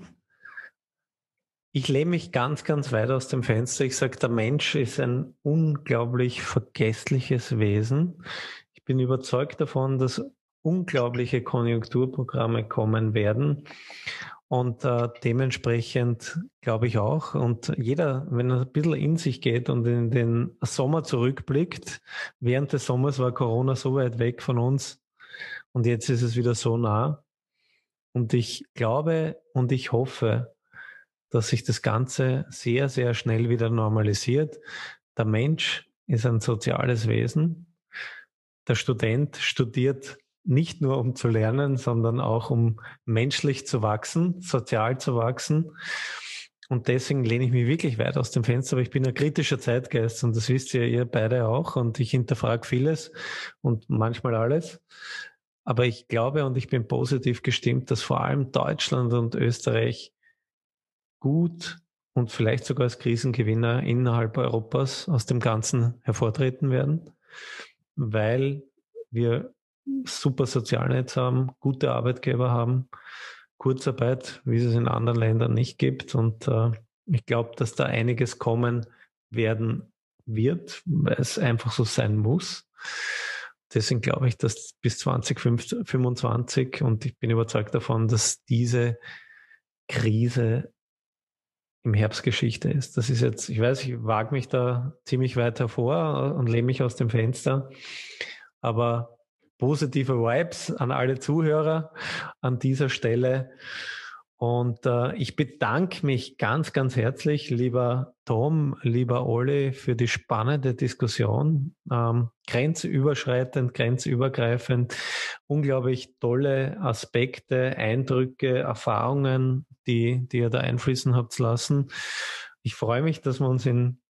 Ich lehne mich ganz, ganz weit aus dem Fenster. Ich sage, der Mensch ist ein unglaublich vergessliches Wesen. Ich bin überzeugt davon, dass unglaubliche Konjunkturprogramme kommen werden. Und äh, dementsprechend glaube ich auch. Und jeder, wenn er ein bisschen in sich geht und in den Sommer zurückblickt, während des Sommers war Corona so weit weg von uns und jetzt ist es wieder so nah. Und ich glaube und ich hoffe, dass sich das Ganze sehr, sehr schnell wieder normalisiert. Der Mensch ist ein soziales Wesen. Der Student studiert nicht nur um zu lernen, sondern auch um menschlich zu wachsen, sozial zu wachsen. Und deswegen lehne ich mich wirklich weit aus dem Fenster, aber ich bin ein kritischer Zeitgeist und das wisst ihr, ihr beide auch. Und ich hinterfrage vieles und manchmal alles. Aber ich glaube und ich bin positiv gestimmt, dass vor allem Deutschland und Österreich gut und vielleicht sogar als Krisengewinner innerhalb Europas aus dem Ganzen hervortreten werden, weil wir super Sozialnetz haben, gute Arbeitgeber haben, Kurzarbeit, wie es in anderen Ländern nicht gibt. Und äh, ich glaube, dass da einiges kommen werden wird, weil es einfach so sein muss. Deswegen glaube ich, dass bis 2025 und ich bin überzeugt davon, dass diese Krise im Herbst Geschichte ist. Das ist jetzt, ich weiß, ich wage mich da ziemlich weit hervor und lehne mich aus dem Fenster. Aber positive Vibes an alle Zuhörer an dieser Stelle. Und äh, ich bedanke mich ganz, ganz herzlich, lieber Tom, lieber Olli, für die spannende Diskussion. Ähm, grenzüberschreitend, grenzübergreifend, unglaublich tolle Aspekte, Eindrücke, Erfahrungen, die, die ihr da einfließen habt lassen. Ich freue mich, dass wir uns in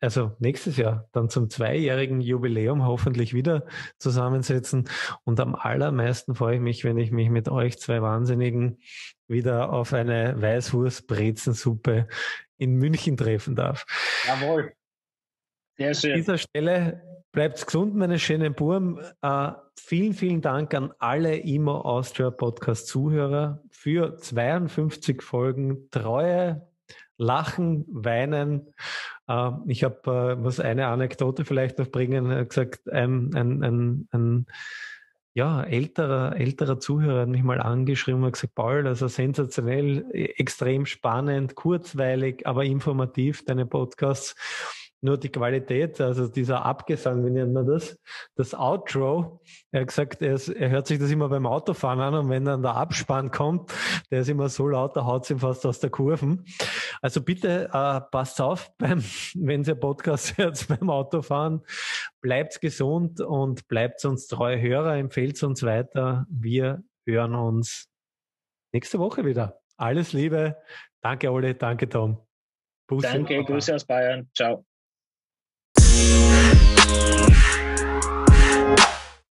also nächstes Jahr dann zum zweijährigen Jubiläum hoffentlich wieder zusammensetzen. Und am allermeisten freue ich mich, wenn ich mich mit euch zwei Wahnsinnigen wieder auf eine Weißwurst-Brezensuppe in München treffen darf. Jawohl. Sehr schön. An dieser Stelle bleibt gesund, meine schönen Burm. Uh, vielen, vielen Dank an alle Imo Austria Podcast Zuhörer für 52 Folgen treue Lachen, Weinen. Äh, ich habe, äh, was eine Anekdote vielleicht noch bringen, äh, gesagt, ein, ein, ein, ein ja, älterer, älterer Zuhörer hat mich mal angeschrieben und gesagt, Paul, also sensationell, extrem spannend, kurzweilig, aber informativ, deine Podcasts nur die Qualität, also dieser Abgesang, wie nennt man das? Das Outro. Er hat gesagt, er, ist, er hört sich das immer beim Autofahren an und wenn dann der Abspann kommt, der ist immer so laut, da haut ihm fast aus der Kurven. Also bitte äh, passt auf, beim, wenn ihr Podcast hört beim Autofahren. Bleibt gesund und bleibt uns treue Hörer, empfehlt uns weiter. Wir hören uns nächste Woche wieder. Alles Liebe. Danke, Ole. Danke, Tom. Bussi Danke, Grüße aus Bayern. Ciao. Yeah.